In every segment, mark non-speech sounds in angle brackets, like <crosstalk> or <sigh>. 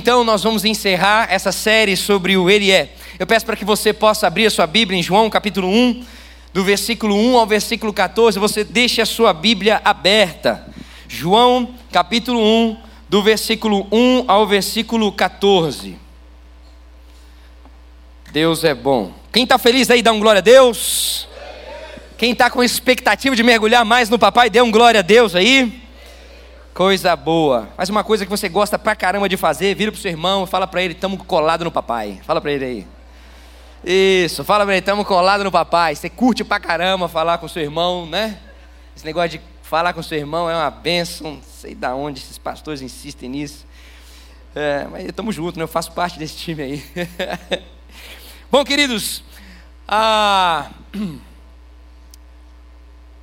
então nós vamos encerrar essa série sobre o Ele é. Eu peço para que você possa abrir a sua Bíblia em João capítulo 1, do versículo 1 ao versículo 14. Você deixe a sua Bíblia aberta. João capítulo 1, do versículo 1 ao versículo 14. Deus é bom. Quem está feliz aí, dá um glória a Deus. Quem está com expectativa de mergulhar mais no papai, dê um glória a Deus aí. Coisa boa. Mas uma coisa que você gosta pra caramba de fazer, vira pro seu irmão e fala para ele, estamos colado no papai. Fala para ele aí. Isso, fala para ele, estamos colado no papai. Você curte pra caramba falar com seu irmão, né? Esse negócio de falar com seu irmão é uma bênção. Não sei da onde esses pastores insistem nisso. É, mas estamos juntos, né? Eu faço parte desse time aí. <laughs> Bom, queridos, ah, <clears throat>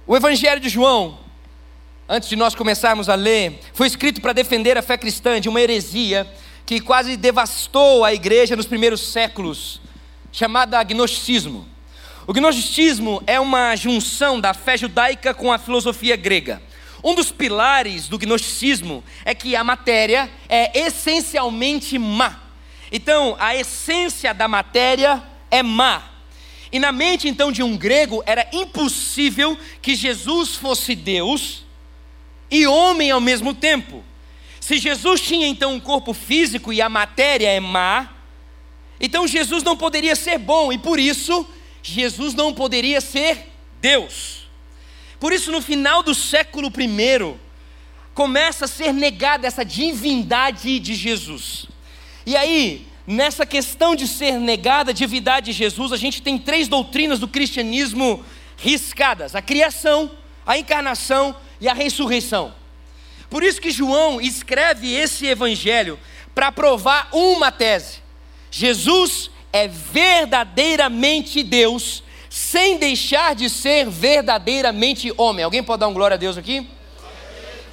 o Evangelho de João antes de nós começarmos a ler, foi escrito para defender a fé cristã de uma heresia que quase devastou a igreja nos primeiros séculos, chamada gnosticismo. O gnosticismo é uma junção da fé judaica com a filosofia grega. Um dos pilares do gnosticismo é que a matéria é essencialmente má. Então, a essência da matéria é má. E na mente então de um grego era impossível que Jesus fosse Deus e homem ao mesmo tempo. Se Jesus tinha então um corpo físico e a matéria é má, então Jesus não poderia ser bom e por isso Jesus não poderia ser Deus. Por isso, no final do século I, começa a ser negada essa divindade de Jesus. E aí, nessa questão de ser negada a divindade de Jesus, a gente tem três doutrinas do cristianismo riscadas: a criação, a encarnação e a ressurreição. Por isso que João escreve esse evangelho para provar uma tese: Jesus é verdadeiramente Deus, sem deixar de ser verdadeiramente homem. Alguém pode dar um glória a Deus aqui?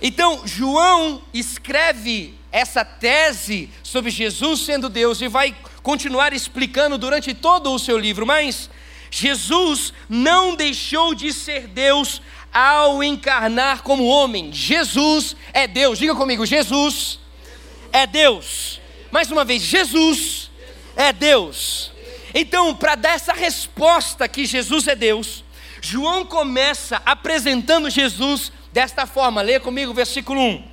Então, João escreve essa tese sobre Jesus sendo Deus e vai continuar explicando durante todo o seu livro, mas Jesus não deixou de ser Deus ao encarnar como homem. Jesus é Deus. Diga comigo, Jesus é Deus. Mais uma vez, Jesus é Deus. Então, para dar essa resposta que Jesus é Deus, João começa apresentando Jesus desta forma. Leia comigo versículo 1.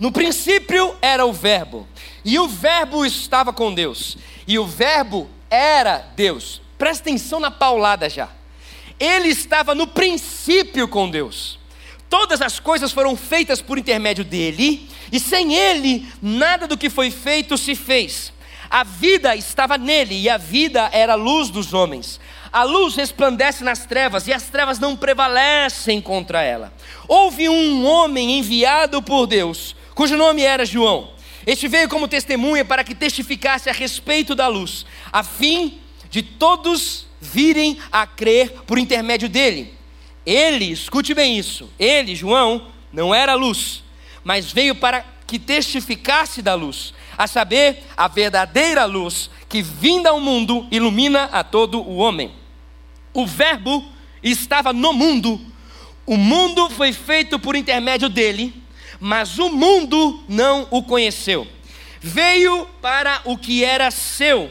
No princípio era o Verbo, e o Verbo estava com Deus, e o Verbo era Deus. Presta atenção na paulada já ele estava no princípio com Deus. Todas as coisas foram feitas por intermédio dele, e sem ele, nada do que foi feito se fez. A vida estava nele, e a vida era a luz dos homens. A luz resplandece nas trevas, e as trevas não prevalecem contra ela. Houve um homem enviado por Deus, cujo nome era João. Este veio como testemunha para que testificasse a respeito da luz, a fim de todos virem a crer por intermédio dele. Ele, escute bem isso, ele, João, não era luz, mas veio para que testificasse da luz, a saber, a verdadeira luz que vinda ao mundo ilumina a todo o homem. O Verbo estava no mundo, o mundo foi feito por intermédio dele, mas o mundo não o conheceu. Veio para o que era seu,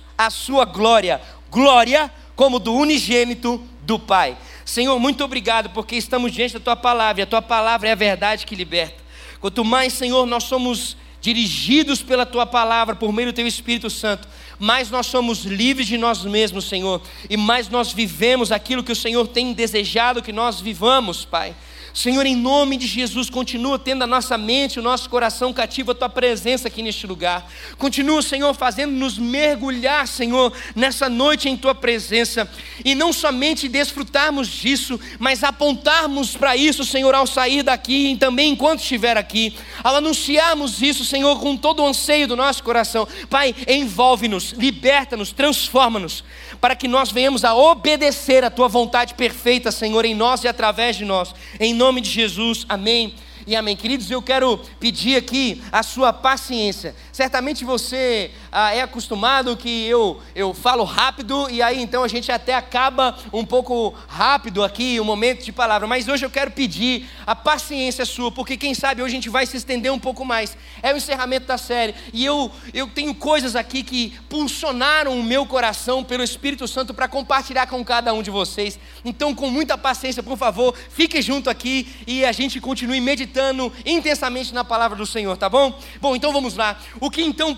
a sua glória, glória como do unigênito do Pai. Senhor, muito obrigado porque estamos diante da tua palavra, e a tua palavra é a verdade que liberta. Quanto mais, Senhor, nós somos dirigidos pela tua palavra, por meio do teu Espírito Santo, mais nós somos livres de nós mesmos, Senhor, e mais nós vivemos aquilo que o Senhor tem desejado que nós vivamos, Pai. Senhor, em nome de Jesus, continua tendo a nossa mente, o nosso coração cativo a tua presença aqui neste lugar. Continua, Senhor, fazendo-nos mergulhar, Senhor, nessa noite em tua presença e não somente desfrutarmos disso, mas apontarmos para isso, Senhor, ao sair daqui e também enquanto estiver aqui, ao anunciarmos isso, Senhor, com todo o anseio do nosso coração. Pai, envolve-nos, liberta-nos, transforma-nos, para que nós venhamos a obedecer a tua vontade perfeita, Senhor, em nós e através de nós. Em nome de Jesus, amém e amém. Queridos, eu quero pedir aqui a sua paciência. Certamente você ah, é acostumado que eu, eu falo rápido e aí então a gente até acaba um pouco rápido aqui o um momento de palavra. Mas hoje eu quero pedir a paciência sua, porque quem sabe hoje a gente vai se estender um pouco mais. É o encerramento da série e eu, eu tenho coisas aqui que pulsionaram o meu coração pelo Espírito Santo para compartilhar com cada um de vocês. Então, com muita paciência, por favor, fique junto aqui e a gente continue meditando intensamente na palavra do Senhor, tá bom? Bom, então vamos lá. O que então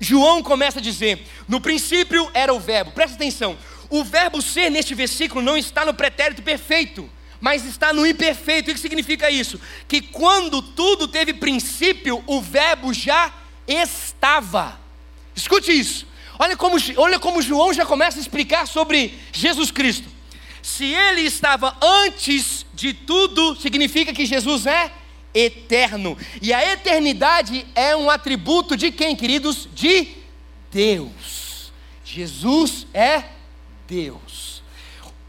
João começa a dizer: no princípio era o Verbo, presta atenção, o verbo ser neste versículo não está no pretérito perfeito, mas está no imperfeito. O que significa isso? Que quando tudo teve princípio, o verbo já estava. Escute isso. Olha como, olha como João já começa a explicar sobre Jesus Cristo. Se ele estava antes de tudo, significa que Jesus é eterno. E a eternidade é um atributo de quem, queridos? De Deus. Jesus é Deus.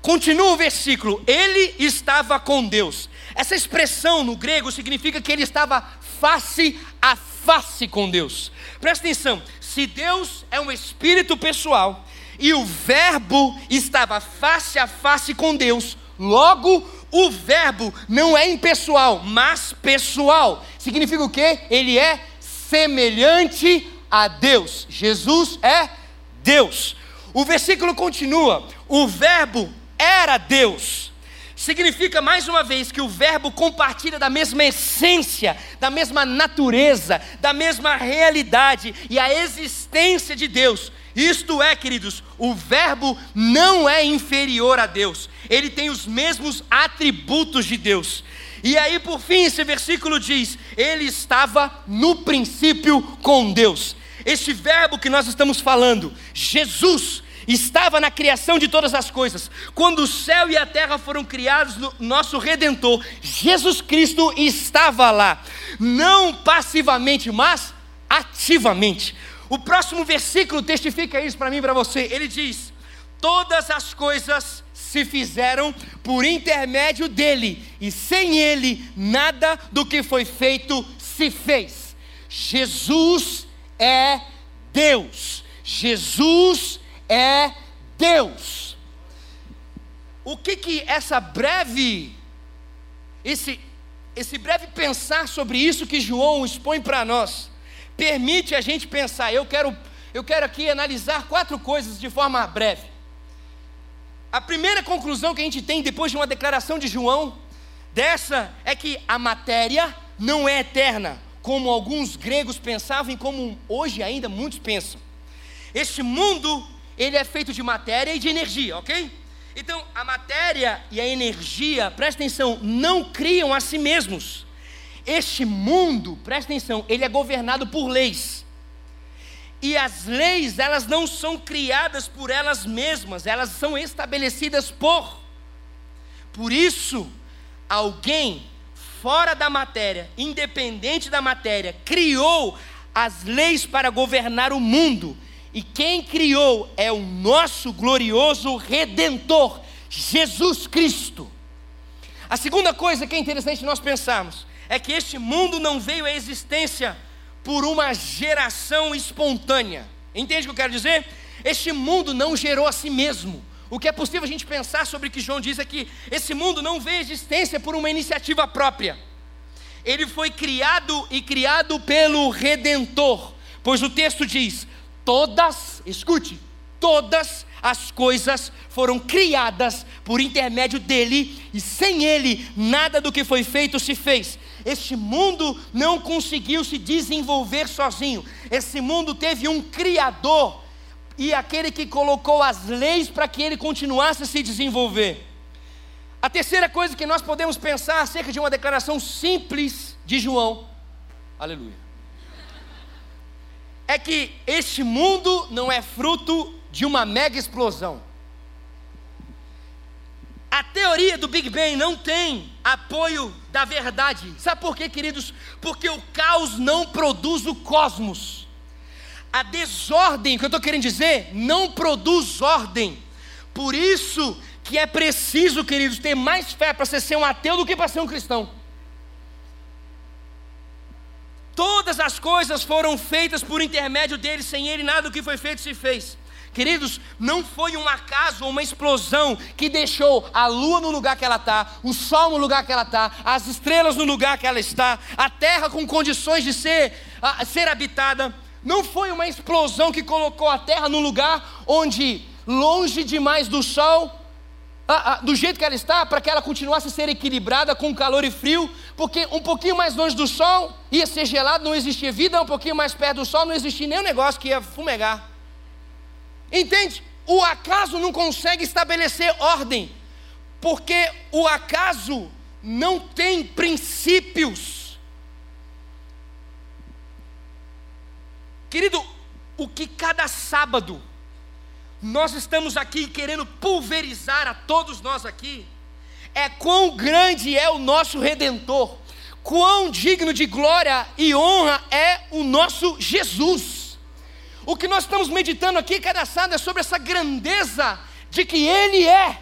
Continua o versículo. Ele estava com Deus. Essa expressão no grego significa que ele estava face a face com Deus. Presta atenção: se Deus é um espírito pessoal e o Verbo estava face a face com Deus, logo o verbo não é impessoal, mas pessoal. Significa o quê? Ele é semelhante a Deus. Jesus é Deus. O versículo continua: o verbo era Deus. Significa mais uma vez que o verbo compartilha da mesma essência, da mesma natureza, da mesma realidade e a existência de Deus. Isto é, queridos, o Verbo não é inferior a Deus, ele tem os mesmos atributos de Deus. E aí, por fim, esse versículo diz: Ele estava no princípio com Deus. Este verbo que nós estamos falando, Jesus, estava na criação de todas as coisas. Quando o céu e a terra foram criados, nosso redentor, Jesus Cristo, estava lá, não passivamente, mas ativamente. O próximo versículo testifica isso para mim e para você. Ele diz: Todas as coisas se fizeram por intermédio dele, e sem ele nada do que foi feito se fez. Jesus é Deus. Jesus é Deus. O que que essa breve esse esse breve pensar sobre isso que João expõe para nós permite a gente pensar. Eu quero, eu quero aqui analisar quatro coisas de forma breve. A primeira conclusão que a gente tem depois de uma declaração de João, dessa é que a matéria não é eterna, como alguns gregos pensavam e como hoje ainda muitos pensam. Este mundo, ele é feito de matéria e de energia, ok? Então, a matéria e a energia, presta atenção, não criam a si mesmos. Este mundo, presta atenção, ele é governado por leis. E as leis, elas não são criadas por elas mesmas, elas são estabelecidas por. Por isso, alguém fora da matéria, independente da matéria, criou as leis para governar o mundo. E quem criou é o nosso glorioso redentor, Jesus Cristo. A segunda coisa que é interessante nós pensarmos é que este mundo não veio à existência por uma geração espontânea. Entende o que eu quero dizer? Este mundo não gerou a si mesmo. O que é possível a gente pensar sobre o que João diz é que esse mundo não veio à existência por uma iniciativa própria. Ele foi criado e criado pelo Redentor, pois o texto diz: todas, escute, todas as coisas foram criadas por intermédio dele, e sem ele nada do que foi feito se fez. Este mundo não conseguiu se desenvolver sozinho. Esse mundo teve um Criador e aquele que colocou as leis para que ele continuasse a se desenvolver. A terceira coisa que nós podemos pensar acerca de uma declaração simples de João, aleluia, é que este mundo não é fruto de uma mega explosão. A teoria do Big Bang não tem apoio da verdade. Sabe por quê, queridos? Porque o caos não produz o cosmos. A desordem, que eu estou querendo dizer, não produz ordem. Por isso que é preciso, queridos, ter mais fé para você ser um ateu do que para ser um cristão. Todas as coisas foram feitas por intermédio dele, sem ele nada do que foi feito se fez. Queridos, não foi um acaso ou uma explosão que deixou a lua no lugar que ela está, o sol no lugar que ela está, as estrelas no lugar que ela está, a terra com condições de ser, a, ser habitada. Não foi uma explosão que colocou a terra num lugar onde, longe demais do sol, do jeito que ela está, para que ela continuasse a ser equilibrada com calor e frio, porque um pouquinho mais longe do sol ia ser gelado, não existia vida, um pouquinho mais perto do sol não existia nenhum negócio que ia fumegar. Entende? O acaso não consegue estabelecer ordem, porque o acaso não tem princípios. Querido, o que cada sábado nós estamos aqui querendo pulverizar a todos nós aqui, é quão grande é o nosso redentor, quão digno de glória e honra é o nosso Jesus. O que nós estamos meditando aqui, cada é sobre essa grandeza de que Ele é.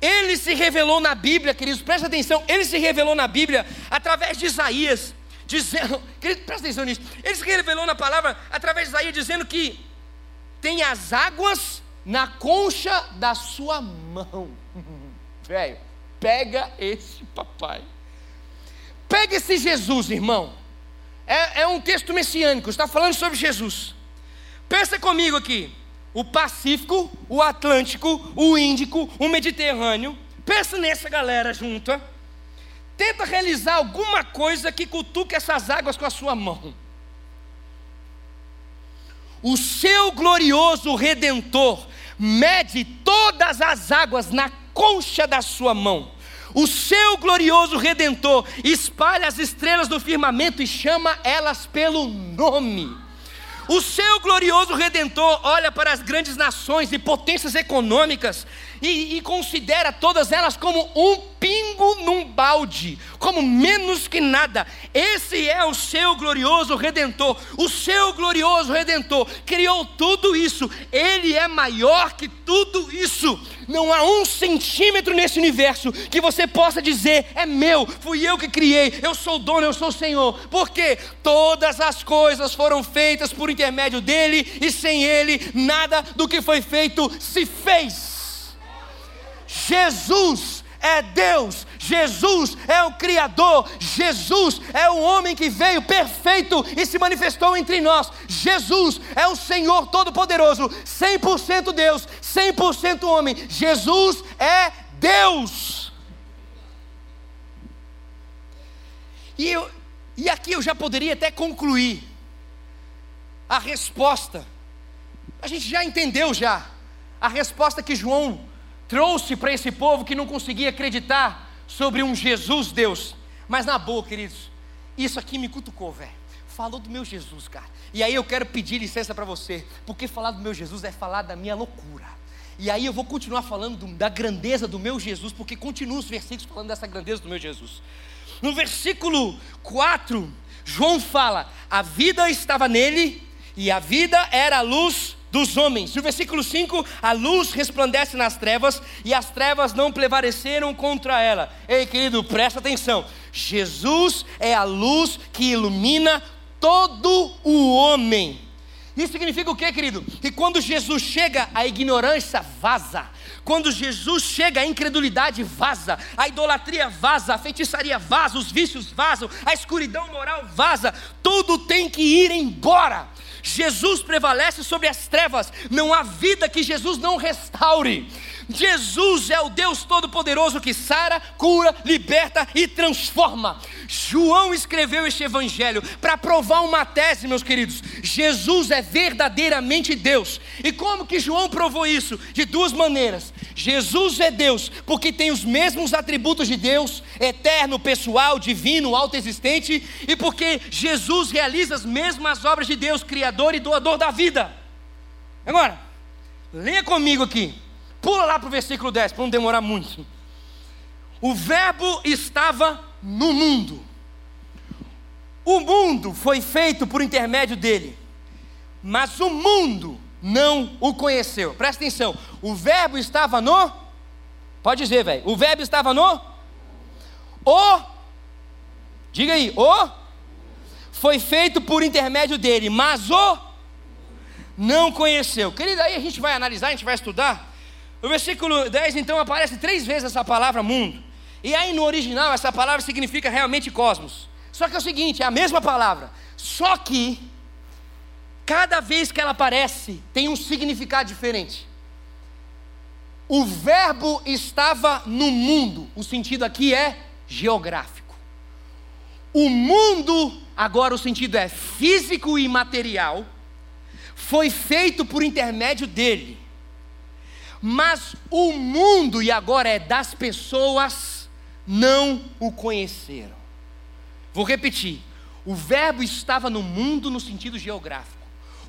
Ele se revelou na Bíblia, queridos, presta atenção, ele se revelou na Bíblia através de Isaías, dizendo, <laughs> querido, presta atenção nisso, ele se revelou na palavra através de Isaías, dizendo que tem as águas na concha da sua mão. <laughs> Velho, pega esse papai. Pega esse Jesus, irmão. É, é um texto messiânico, está falando sobre Jesus. Pensa comigo aqui. O Pacífico, o Atlântico, o Índico, o Mediterrâneo. Pensa nessa galera junta. Tenta realizar alguma coisa que cutuque essas águas com a sua mão o seu glorioso redentor mede todas as águas na concha da sua mão. O seu glorioso redentor espalha as estrelas do firmamento e chama elas pelo nome. O seu glorioso redentor olha para as grandes nações e potências econômicas e, e considera todas elas como um pingo num balde, como menos que nada. Esse é o seu glorioso redentor. O seu glorioso redentor criou tudo isso. Ele é maior que tudo isso. Não há um centímetro nesse universo que você possa dizer: é meu, fui eu que criei, eu sou o dono, eu sou o Senhor. Porque todas as coisas foram feitas por intermédio dele e sem ele nada do que foi feito se fez. Jesus é Deus, Jesus é o Criador, Jesus é o homem que veio perfeito e se manifestou entre nós. Jesus é o Senhor Todo-Poderoso, 100% Deus, 100% homem. Jesus é Deus. E, eu, e aqui eu já poderia até concluir a resposta. A gente já entendeu já a resposta que João trouxe para esse povo que não conseguia acreditar sobre um Jesus Deus. Mas na boa, queridos, isso aqui me cutucou, velho. Falou do meu Jesus, cara. E aí eu quero pedir licença para você, porque falar do meu Jesus é falar da minha loucura. E aí eu vou continuar falando do, da grandeza do meu Jesus, porque continua os versículos falando dessa grandeza do meu Jesus. No versículo 4, João fala: a vida estava nele, e a vida era a luz dos homens. No versículo 5, a luz resplandece nas trevas e as trevas não prevaleceram contra ela. Ei, querido, presta atenção. Jesus é a luz que ilumina todo o homem. Isso significa o que, querido? Que quando Jesus chega, a ignorância vaza. Quando Jesus chega, a incredulidade vaza, a idolatria vaza, a feitiçaria vaza, os vícios vazam, a escuridão moral vaza, tudo tem que ir embora. Jesus prevalece sobre as trevas, não há vida que Jesus não restaure. Jesus é o Deus Todo-Poderoso que sara, cura, liberta e transforma. João escreveu este evangelho para provar uma tese, meus queridos. Jesus é verdadeiramente Deus. E como que João provou isso? De duas maneiras. Jesus é Deus, porque tem os mesmos atributos de Deus, eterno, pessoal, divino, autoexistente, e porque Jesus realiza as mesmas obras de Deus, criador e doador da vida. Agora, leia comigo aqui. Pula lá para o versículo 10, para não demorar muito. O Verbo estava no mundo. O mundo foi feito por intermédio dele, mas o mundo não o conheceu. Presta atenção. O Verbo estava no. Pode dizer, velho. O Verbo estava no. O. Diga aí. O. Foi feito por intermédio dele, mas o. Não conheceu. Querido, aí a gente vai analisar, a gente vai estudar. No versículo 10, então, aparece três vezes essa palavra mundo. E aí no original, essa palavra significa realmente cosmos. Só que é o seguinte, é a mesma palavra. Só que, cada vez que ela aparece, tem um significado diferente. O verbo estava no mundo, o sentido aqui é geográfico. O mundo, agora o sentido é físico e material, foi feito por intermédio dele. Mas o mundo, e agora é das pessoas, não o conheceram. Vou repetir: o Verbo estava no mundo no sentido geográfico.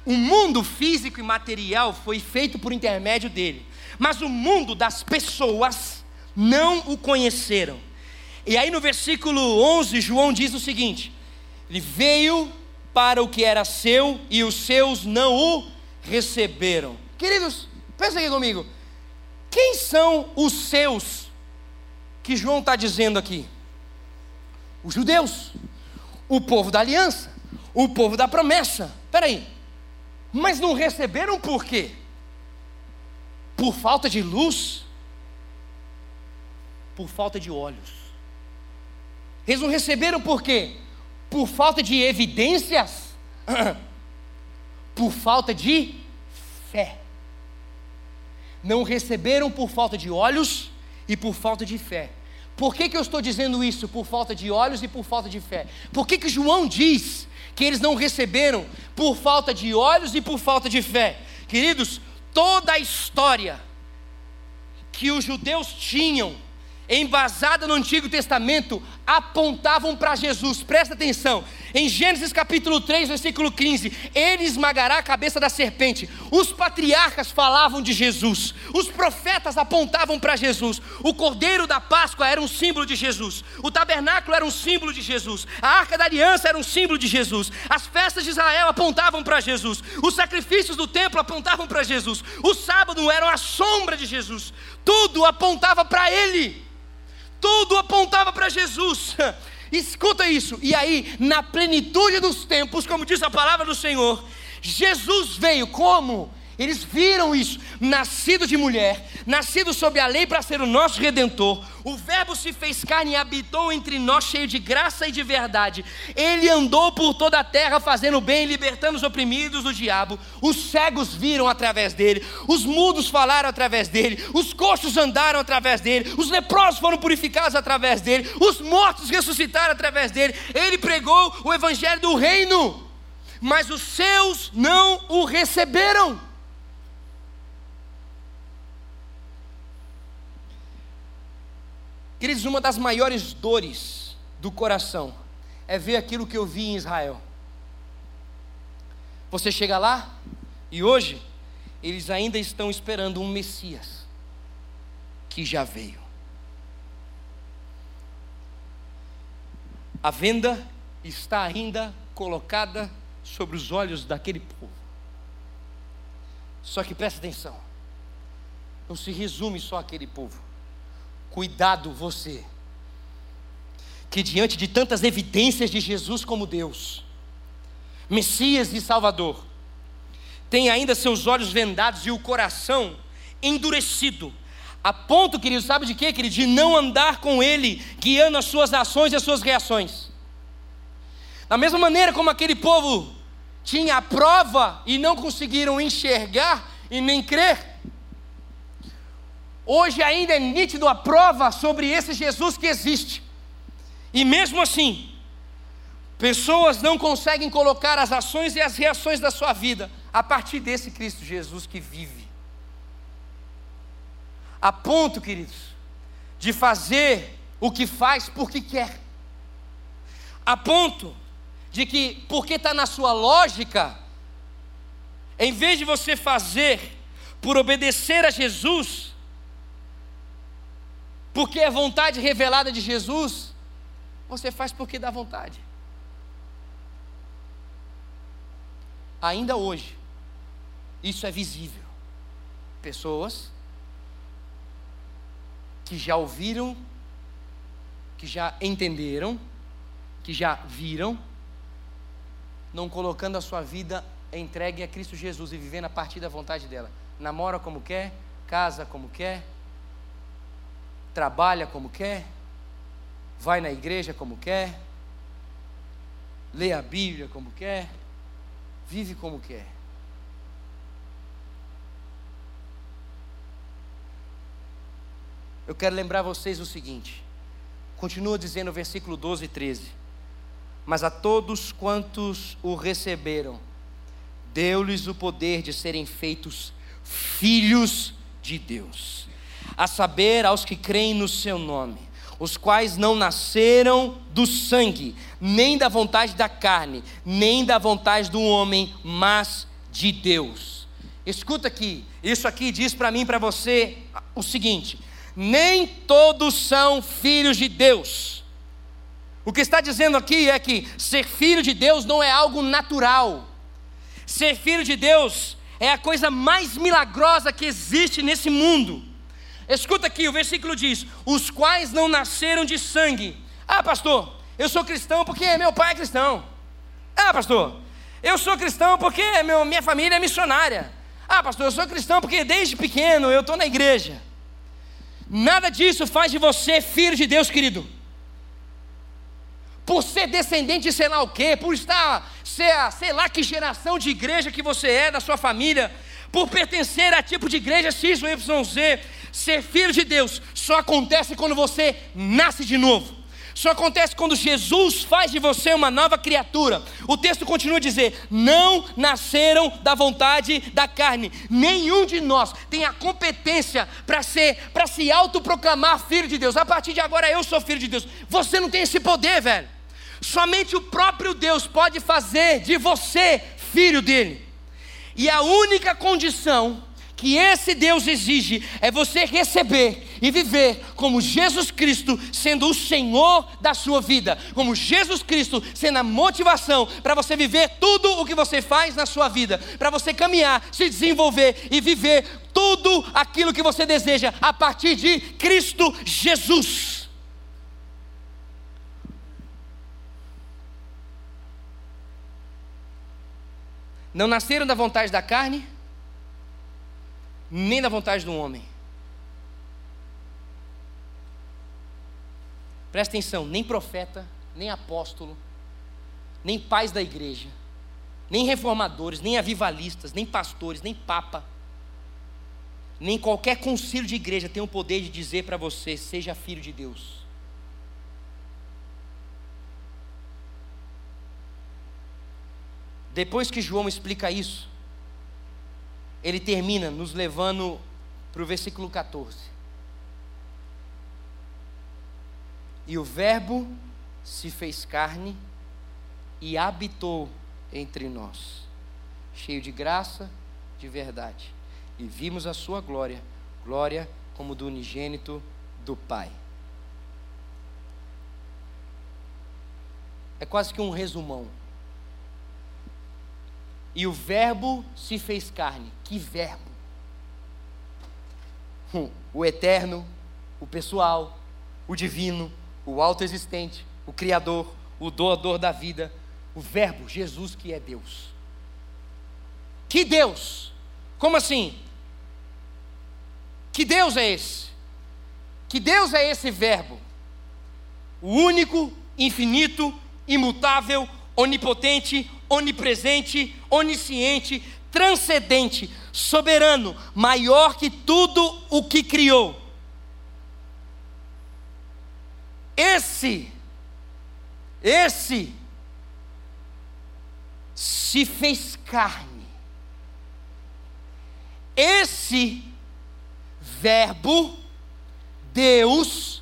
O mundo físico e material foi feito por intermédio dele, mas o mundo das pessoas não o conheceram. E aí no versículo 11, João diz o seguinte: Ele veio para o que era seu e os seus não o receberam. Queridos, pensa aqui comigo. Quem são os seus que João está dizendo aqui? Os judeus, o povo da aliança, o povo da promessa. Espera aí, mas não receberam por quê? Por falta de luz? Por falta de olhos. Eles não receberam por quê? Por falta de evidências? <clears throat> Por falta de fé não receberam por falta de olhos e por falta de fé. Por que, que eu estou dizendo isso? Por falta de olhos e por falta de fé. Por que, que João diz que eles não receberam por falta de olhos e por falta de fé? Queridos, toda a história que os judeus tinham embasada no Antigo Testamento, apontavam para Jesus. Presta atenção. Em Gênesis capítulo 3, versículo 15, ele esmagará a cabeça da serpente. Os patriarcas falavam de Jesus. Os profetas apontavam para Jesus. O cordeiro da Páscoa era um símbolo de Jesus. O tabernáculo era um símbolo de Jesus. A arca da aliança era um símbolo de Jesus. As festas de Israel apontavam para Jesus. Os sacrifícios do templo apontavam para Jesus. O sábado era a sombra de Jesus. Tudo apontava para ele. Tudo apontava para Jesus. <laughs> Escuta isso. E aí, na plenitude dos tempos, como diz a palavra do Senhor, Jesus veio como? Eles viram isso, nascido de mulher, nascido sob a lei para ser o nosso redentor. O Verbo se fez carne e habitou entre nós, cheio de graça e de verdade. Ele andou por toda a terra, fazendo bem, libertando os oprimidos do diabo. Os cegos viram através dele, os mudos falaram através dele, os coxos andaram através dele, os leprosos foram purificados através dele, os mortos ressuscitaram através dele. Ele pregou o evangelho do reino, mas os seus não o receberam. Queridos, uma das maiores dores do coração é ver aquilo que eu vi em Israel. Você chega lá e hoje eles ainda estão esperando um Messias que já veio. A venda está ainda colocada sobre os olhos daquele povo. Só que presta atenção, não se resume só aquele povo. Cuidado você, que diante de tantas evidências de Jesus como Deus, Messias e Salvador, tem ainda seus olhos vendados e o coração endurecido, a ponto, querido, sabe de quê, querido? De não andar com Ele, guiando as suas ações e as suas reações. Da mesma maneira como aquele povo tinha a prova e não conseguiram enxergar e nem crer, Hoje ainda é nítido a prova sobre esse Jesus que existe. E mesmo assim, pessoas não conseguem colocar as ações e as reações da sua vida a partir desse Cristo Jesus que vive. A ponto, queridos, de fazer o que faz porque quer. A ponto de que, porque está na sua lógica, em vez de você fazer por obedecer a Jesus, porque é vontade revelada de Jesus, você faz porque dá vontade. Ainda hoje, isso é visível. Pessoas que já ouviram, que já entenderam, que já viram, não colocando a sua vida entregue a Cristo Jesus e vivendo a partir da vontade dela. Namora como quer, casa como quer, trabalha como quer, vai na igreja como quer, lê a Bíblia como quer, vive como quer. Eu quero lembrar vocês o seguinte, continua dizendo o versículo 12 e 13: Mas a todos quantos o receberam, deu-lhes o poder de serem feitos filhos de Deus, a saber, aos que creem no seu nome, os quais não nasceram do sangue, nem da vontade da carne, nem da vontade do homem, mas de Deus. Escuta aqui, isso aqui diz para mim e para você o seguinte: nem todos são filhos de Deus. O que está dizendo aqui é que ser filho de Deus não é algo natural. Ser filho de Deus é a coisa mais milagrosa que existe nesse mundo. Escuta aqui, o versículo diz: os quais não nasceram de sangue. Ah, pastor, eu sou cristão porque meu pai é cristão. Ah, pastor, eu sou cristão porque meu, minha família é missionária. Ah, pastor, eu sou cristão porque desde pequeno eu estou na igreja. Nada disso faz de você filho de Deus, querido. Por ser descendente de sei lá o quê, por estar, ser, sei lá que geração de igreja que você é, da sua família, por pertencer a tipo de igreja X ou YZ, ser filho de Deus só acontece quando você nasce de novo. Só acontece quando Jesus faz de você uma nova criatura. O texto continua a dizer: Não nasceram da vontade da carne. Nenhum de nós tem a competência para ser, para se autoproclamar filho de Deus. A partir de agora eu sou filho de Deus. Você não tem esse poder, velho. Somente o próprio Deus pode fazer de você filho dele. E a única condição que esse Deus exige é você receber e viver como Jesus Cristo sendo o Senhor da sua vida, como Jesus Cristo sendo a motivação para você viver tudo o que você faz na sua vida, para você caminhar, se desenvolver e viver tudo aquilo que você deseja a partir de Cristo Jesus. Não nasceram da vontade da carne, nem da vontade do homem. Presta atenção, nem profeta, nem apóstolo, nem pais da igreja, nem reformadores, nem avivalistas, nem pastores, nem papa, nem qualquer concílio de igreja tem o poder de dizer para você: seja filho de Deus. Depois que João explica isso, ele termina nos levando para o versículo 14. E o Verbo se fez carne e habitou entre nós, cheio de graça, de verdade. E vimos a sua glória, glória como do unigênito do Pai. É quase que um resumão. E o Verbo se fez carne. Que verbo? Hum, o eterno, o pessoal, o divino, o autoexistente, o Criador, o doador da vida, o Verbo, Jesus que é Deus. Que Deus? Como assim? Que Deus é esse? Que Deus é esse Verbo? O único, infinito, imutável, onipotente, onipresente, onisciente, transcendente, soberano, maior que tudo o que criou. Esse, esse se fez carne. Esse Verbo, Deus,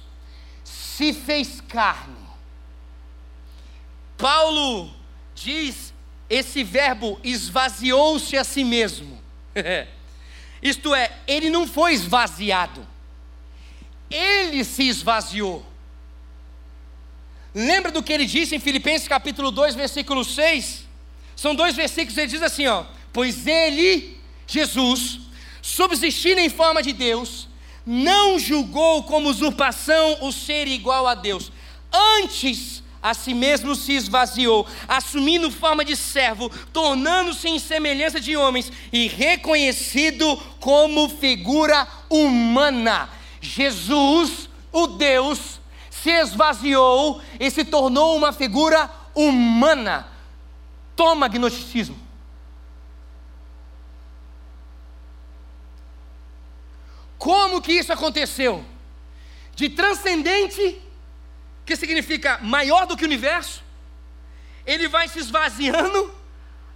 se fez carne. Paulo diz: esse verbo esvaziou-se a si mesmo. <laughs> Isto é, ele não foi esvaziado, ele se esvaziou. Lembra do que ele disse em Filipenses capítulo 2, versículo 6? São dois versículos, ele diz assim: ó, pois ele, Jesus, subsistindo em forma de Deus, não julgou como usurpação o ser igual a Deus. Antes, a si mesmo se esvaziou, assumindo forma de servo, tornando-se em semelhança de homens e reconhecido como figura humana. Jesus, o Deus, se esvaziou e se tornou uma figura humana. Toma gnosticismo. Como que isso aconteceu? De transcendente, que significa maior do que o universo, ele vai se esvaziando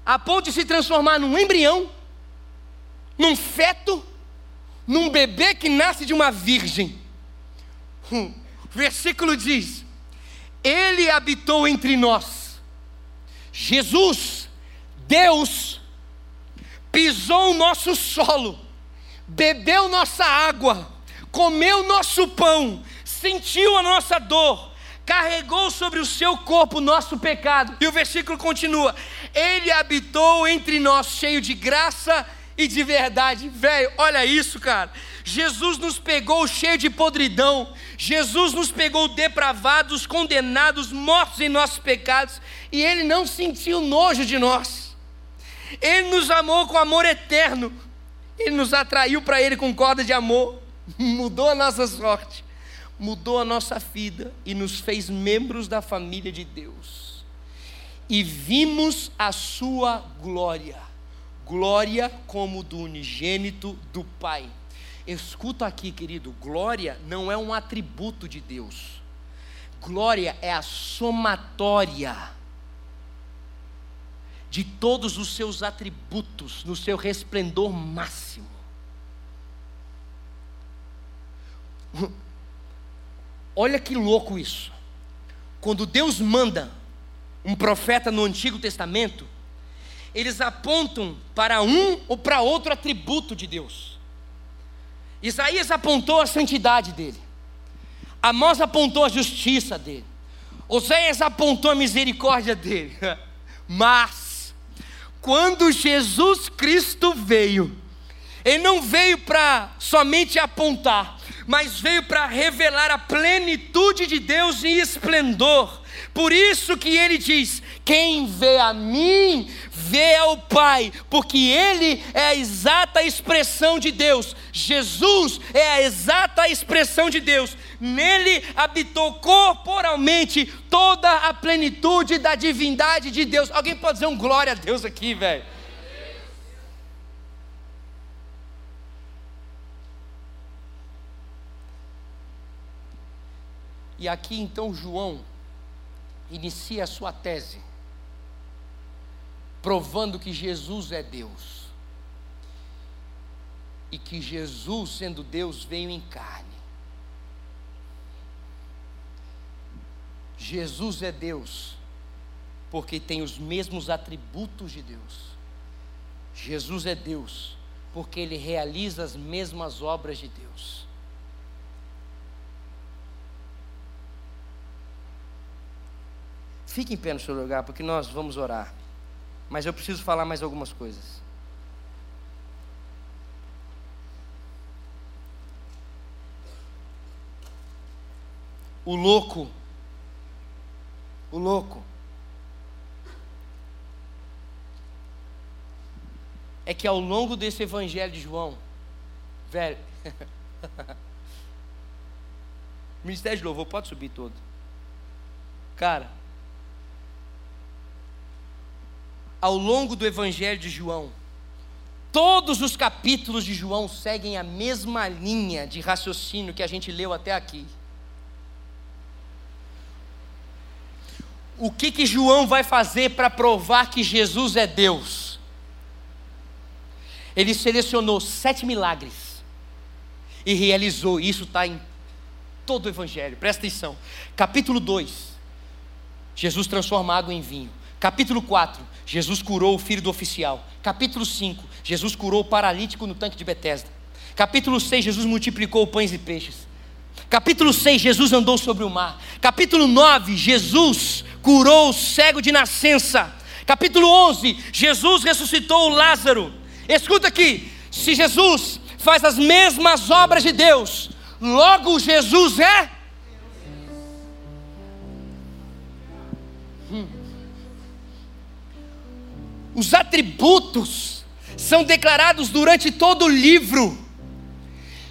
a ponto de se transformar num embrião, num feto, num bebê que nasce de uma virgem. O versículo diz: Ele habitou entre nós. Jesus, Deus, pisou o nosso solo bebeu nossa água, comeu nosso pão, sentiu a nossa dor, carregou sobre o seu corpo o nosso pecado. E o versículo continua: Ele habitou entre nós, cheio de graça e de verdade. Velho, olha isso, cara. Jesus nos pegou cheio de podridão, Jesus nos pegou depravados, condenados, mortos em nossos pecados, e Ele não sentiu nojo de nós. Ele nos amou com amor eterno, ele nos atraiu para Ele com corda de amor, <laughs> mudou a nossa sorte, mudou a nossa vida e nos fez membros da família de Deus. E vimos a Sua glória, glória como do unigênito do Pai. Escuta aqui, querido: glória não é um atributo de Deus, glória é a somatória de todos os seus atributos no seu resplendor máximo. Olha que louco isso. Quando Deus manda um profeta no Antigo Testamento, eles apontam para um ou para outro atributo de Deus. Isaías apontou a santidade dele. Amós apontou a justiça dele. Oséias apontou a misericórdia dele. <laughs> Mas quando Jesus Cristo veio, Ele não veio para somente apontar, mas veio para revelar a plenitude de Deus em esplendor. Por isso que ele diz: quem vê a mim, vê ao Pai, porque Ele é a exata expressão de Deus. Jesus é a exata expressão de Deus. Nele habitou corporalmente toda a plenitude da divindade de Deus. Alguém pode dizer um glória a Deus aqui, velho? E aqui então João inicia a sua tese, provando que Jesus é Deus. E que Jesus, sendo Deus, veio em carne. Jesus é Deus, porque tem os mesmos atributos de Deus. Jesus é Deus, porque ele realiza as mesmas obras de Deus. Fique em pé no seu lugar, porque nós vamos orar. Mas eu preciso falar mais algumas coisas. O louco, o louco, é que ao longo desse evangelho de João, velho, <laughs> Ministério de Louvor, pode subir todo. Cara, ao longo do Evangelho de João, Todos os capítulos de João seguem a mesma linha de raciocínio que a gente leu até aqui. O que que João vai fazer para provar que Jesus é Deus? Ele selecionou sete milagres e realizou. Isso está em todo o Evangelho. Presta atenção. Capítulo 2, Jesus transforma água em vinho. Capítulo 4, Jesus curou o filho do oficial. Capítulo 5, Jesus curou o paralítico no tanque de Betesda. Capítulo 6, Jesus multiplicou pães e peixes. Capítulo 6, Jesus andou sobre o mar. Capítulo 9, Jesus curou o cego de nascença. Capítulo 11, Jesus ressuscitou Lázaro. Escuta aqui: se Jesus faz as mesmas obras de Deus, logo Jesus é. Os atributos são declarados durante todo o livro.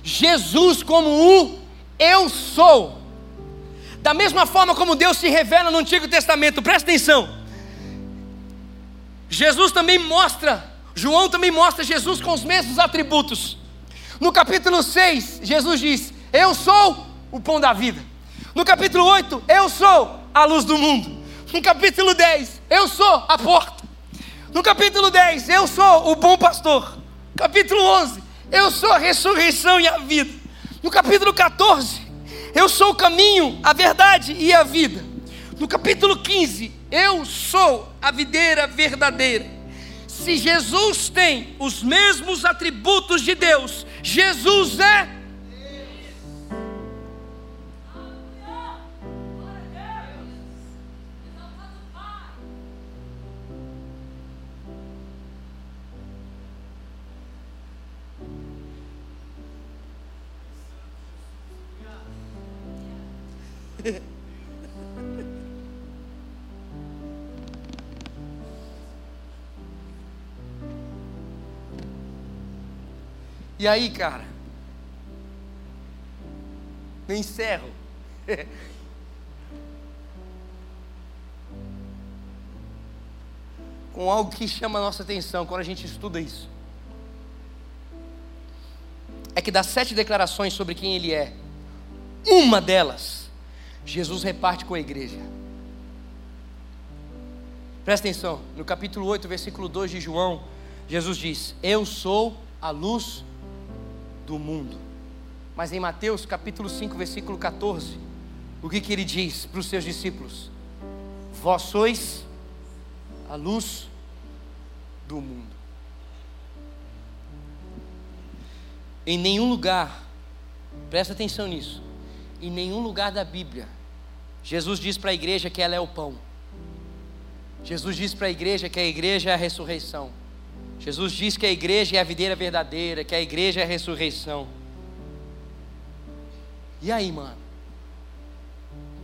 Jesus, como o eu sou. Da mesma forma como Deus se revela no Antigo Testamento, presta atenção. Jesus também mostra, João também mostra Jesus com os mesmos atributos. No capítulo 6, Jesus diz: Eu sou o pão da vida. No capítulo 8, eu sou a luz do mundo. No capítulo 10, eu sou a porta. No capítulo 10, eu sou o bom pastor. Capítulo 11, eu sou a ressurreição e a vida. No capítulo 14, eu sou o caminho, a verdade e a vida. No capítulo 15, eu sou a videira verdadeira. Se Jesus tem os mesmos atributos de Deus, Jesus é E aí, cara? Eu encerro. <laughs> Com algo que chama a nossa atenção quando a gente estuda isso. É que das sete declarações sobre quem Ele é, uma delas, Jesus reparte com a igreja. Presta atenção, no capítulo 8, versículo 2 de João, Jesus diz: Eu sou a luz do mundo. Mas em Mateus capítulo 5, versículo 14, o que, que ele diz para os seus discípulos? Vós sois a luz do mundo. Em nenhum lugar, presta atenção nisso, em nenhum lugar da Bíblia, Jesus diz para a igreja que ela é o pão. Jesus diz para a igreja que a igreja é a ressurreição. Jesus diz que a igreja é a videira verdadeira, que a igreja é a ressurreição. E aí, mano?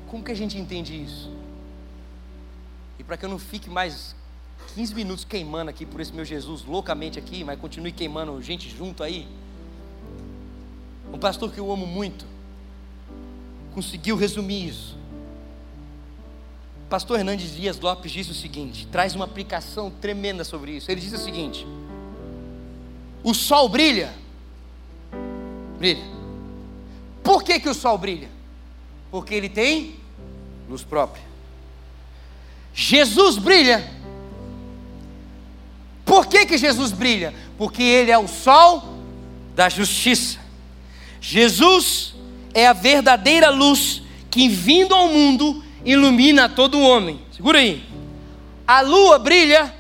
Como que a gente entende isso? E para que eu não fique mais 15 minutos queimando aqui por esse meu Jesus loucamente aqui, mas continue queimando gente junto aí. Um pastor que eu amo muito conseguiu resumir isso. Pastor Hernandes Dias Lopes disse o seguinte: traz uma aplicação tremenda sobre isso. Ele diz o seguinte: o sol brilha, brilha. Por que, que o sol brilha? Porque ele tem luz própria. Jesus brilha. Por que, que Jesus brilha? Porque ele é o sol da justiça. Jesus é a verdadeira luz que, vindo ao mundo, ilumina todo homem. Segura aí. A lua brilha.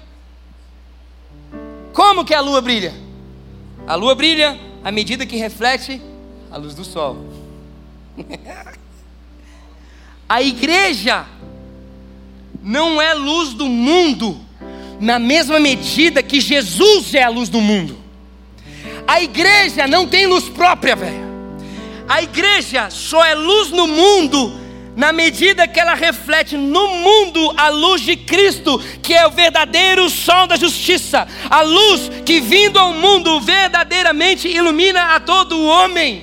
Como que a lua brilha? A lua brilha à medida que reflete a luz do sol. <laughs> a igreja não é luz do mundo na mesma medida que Jesus é a luz do mundo. A igreja não tem luz própria, velho. A igreja só é luz no mundo na medida que ela reflete no mundo a luz de Cristo, que é o verdadeiro sol da justiça, a luz que vindo ao mundo verdadeiramente ilumina a todo homem.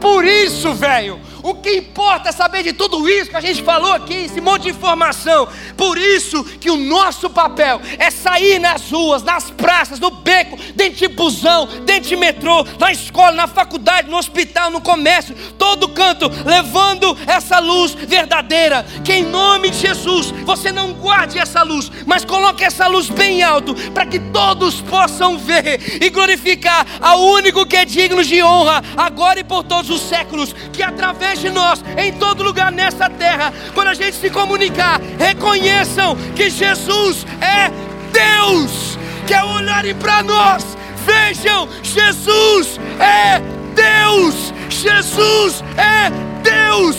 Por isso, velho, O que importa é saber de tudo isso que a gente falou aqui, esse monte de informação. Por isso que o nosso papel é sair nas ruas, nas praças, no beco, dentro de busão, dentro de metrô, na escola, na faculdade, no hospital, no comércio, todo canto, levando essa luz verdadeira. Que em nome de Jesus você não guarde essa luz, mas coloque essa luz bem alto, para que todos possam ver e glorificar ao único que é digno de honra, agora e por todos os séculos, que através de nós, em todo lugar nessa terra, quando a gente se comunicar, reconheçam que Jesus é Deus, que é olharem para nós, vejam, Jesus é Deus, Jesus é Deus,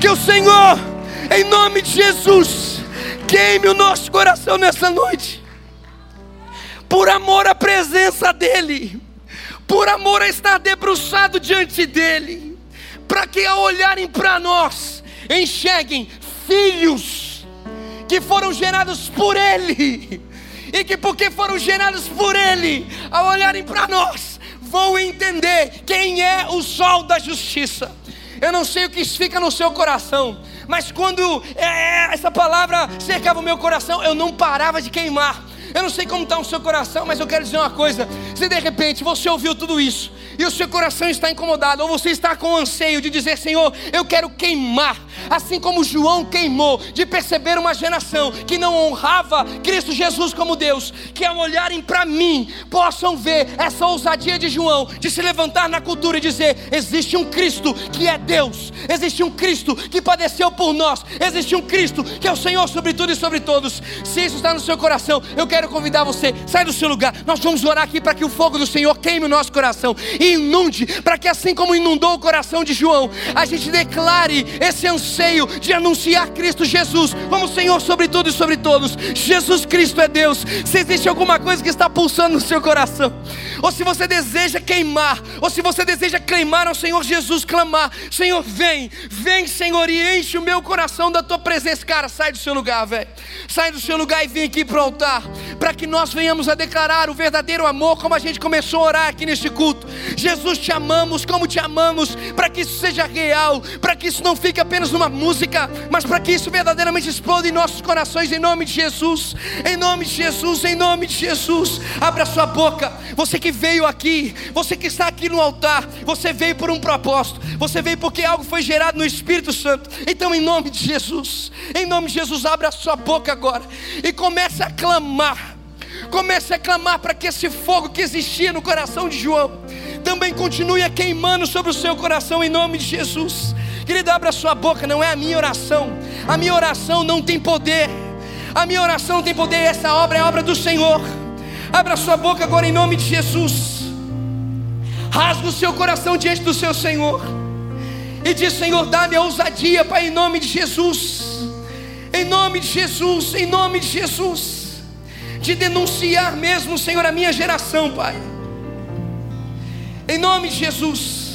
que o Senhor, em nome de Jesus, queime o nosso coração nessa noite, por amor à presença dEle, por amor a estar debruçado diante dEle, para que ao olharem para nós, enxerguem filhos que foram gerados por Ele, e que porque foram gerados por Ele, ao olharem para nós, vão entender quem é o sol da justiça. Eu não sei o que fica no seu coração, mas quando é, é, essa palavra cercava o meu coração, eu não parava de queimar. Eu não sei como está o seu coração, mas eu quero dizer uma coisa: se de repente você ouviu tudo isso e o seu coração está incomodado, ou você está com anseio de dizer, Senhor, eu quero queimar, assim como João queimou, de perceber uma geração que não honrava Cristo Jesus como Deus, que ao olharem para mim possam ver essa ousadia de João, de se levantar na cultura e dizer: existe um Cristo que é Deus, existe um Cristo que padeceu por nós, existe um Cristo que é o Senhor sobre tudo e sobre todos. Se isso está no seu coração, eu quero convidar você, sai do seu lugar, nós vamos orar aqui para que o fogo do Senhor queime o nosso coração e inunde, para que assim como inundou o coração de João, a gente declare esse anseio de anunciar Cristo Jesus como Senhor sobre tudo e sobre todos. Jesus Cristo é Deus. Se existe alguma coisa que está pulsando no seu coração, ou se você deseja queimar, ou se você deseja clamar ao Senhor Jesus, clamar: Senhor, vem, vem, Senhor, e enche o meu coração da tua presença. Cara, sai do seu lugar, velho. Sai do seu lugar e vem aqui para o altar, para que nós venhamos a declarar o verdadeiro amor, como a gente começou a orar aqui neste culto. Jesus, te amamos como te amamos, para que isso seja real, para que isso não fique apenas numa música, mas para que isso verdadeiramente exploda em nossos corações, em nome de Jesus, em nome de Jesus, em nome de Jesus. Abra sua boca, você que veio aqui, você que está aqui no altar, você veio por um propósito, você veio porque algo foi gerado no Espírito Santo. Então, em nome de Jesus, em nome de Jesus, abra sua boca agora e comece a clamar. Comece a clamar para que esse fogo que existia no coração de João também continue queimando sobre o seu coração em nome de Jesus. Querido, abra sua boca, não é a minha oração. A minha oração não tem poder. A minha oração tem poder, essa obra é obra do Senhor. Abra sua boca agora em nome de Jesus. Rasga o seu coração diante do seu Senhor. E diz: Senhor, dá-me a ousadia, Pai, em nome de Jesus. Em nome de Jesus, em nome de Jesus. De denunciar mesmo, Senhor, a minha geração, Pai. Em nome de Jesus.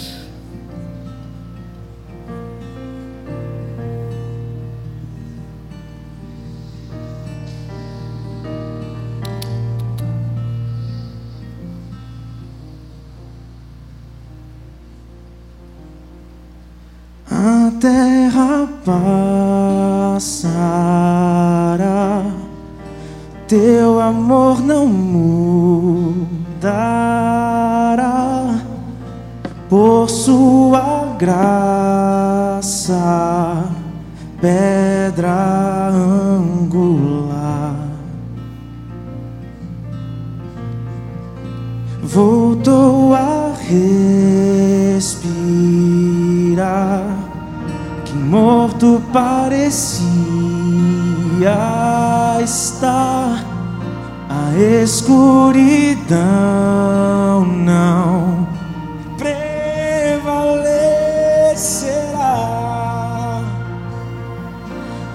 A terra passará, teu amor não mudará por sua graça, pedra angular. Voltou a respirar, que morto parecia estar. A escuridão não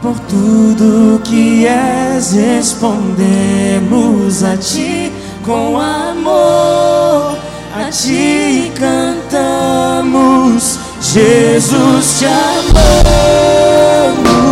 Por tudo que és, respondemos a ti com amor. A ti cantamos, Jesus te amamos.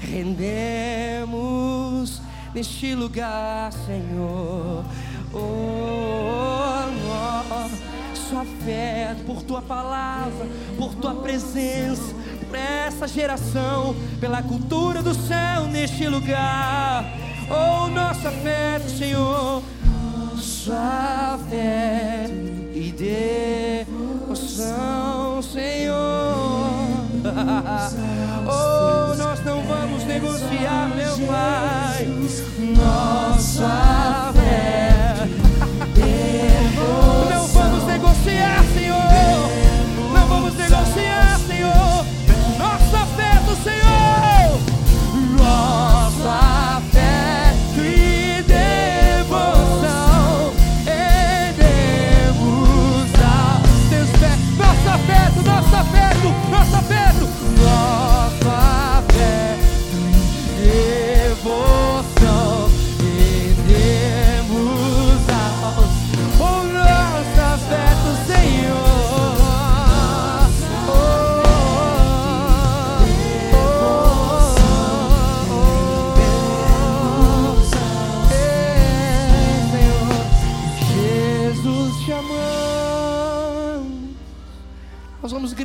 Rendemos neste lugar, Senhor. Oh, nossa fé por tua palavra, por tua presença, por essa geração, pela cultura do céu neste lugar. Oh, nossa fé, Senhor, nossa fé e devoção, Senhor. <laughs> Oh, vamos negociar, meu Pai, nossa fé. <laughs> Não vamos negociar, Senhor.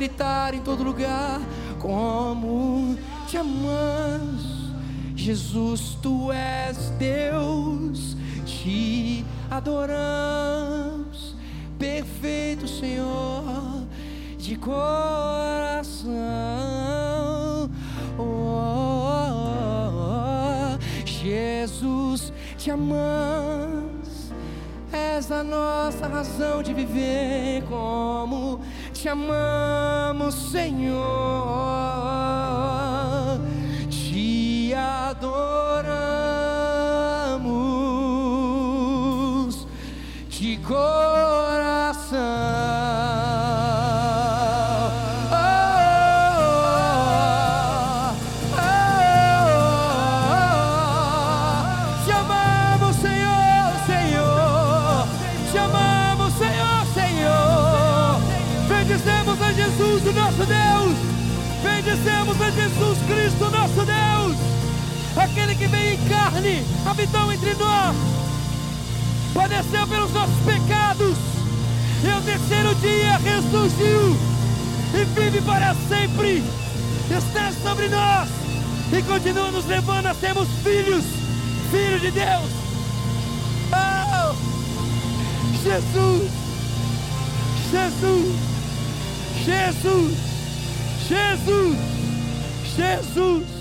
Gritar em todo lugar como te amamos. Jesus, tu és Deus, te adoramos, perfeito Senhor, de coração. Oh, oh, oh, Jesus, te amamos, és a nossa razão de viver como te amamos, Senhor. Te adoramos de coração. Aquele que veio em carne, habitou entre nós padeceu pelos nossos pecados, e ao terceiro dia ressurgiu, e vive para sempre, está sobre nós, e continua nos levando a sermos filhos, filhos de Deus. Oh, Jesus, Jesus, Jesus, Jesus, Jesus,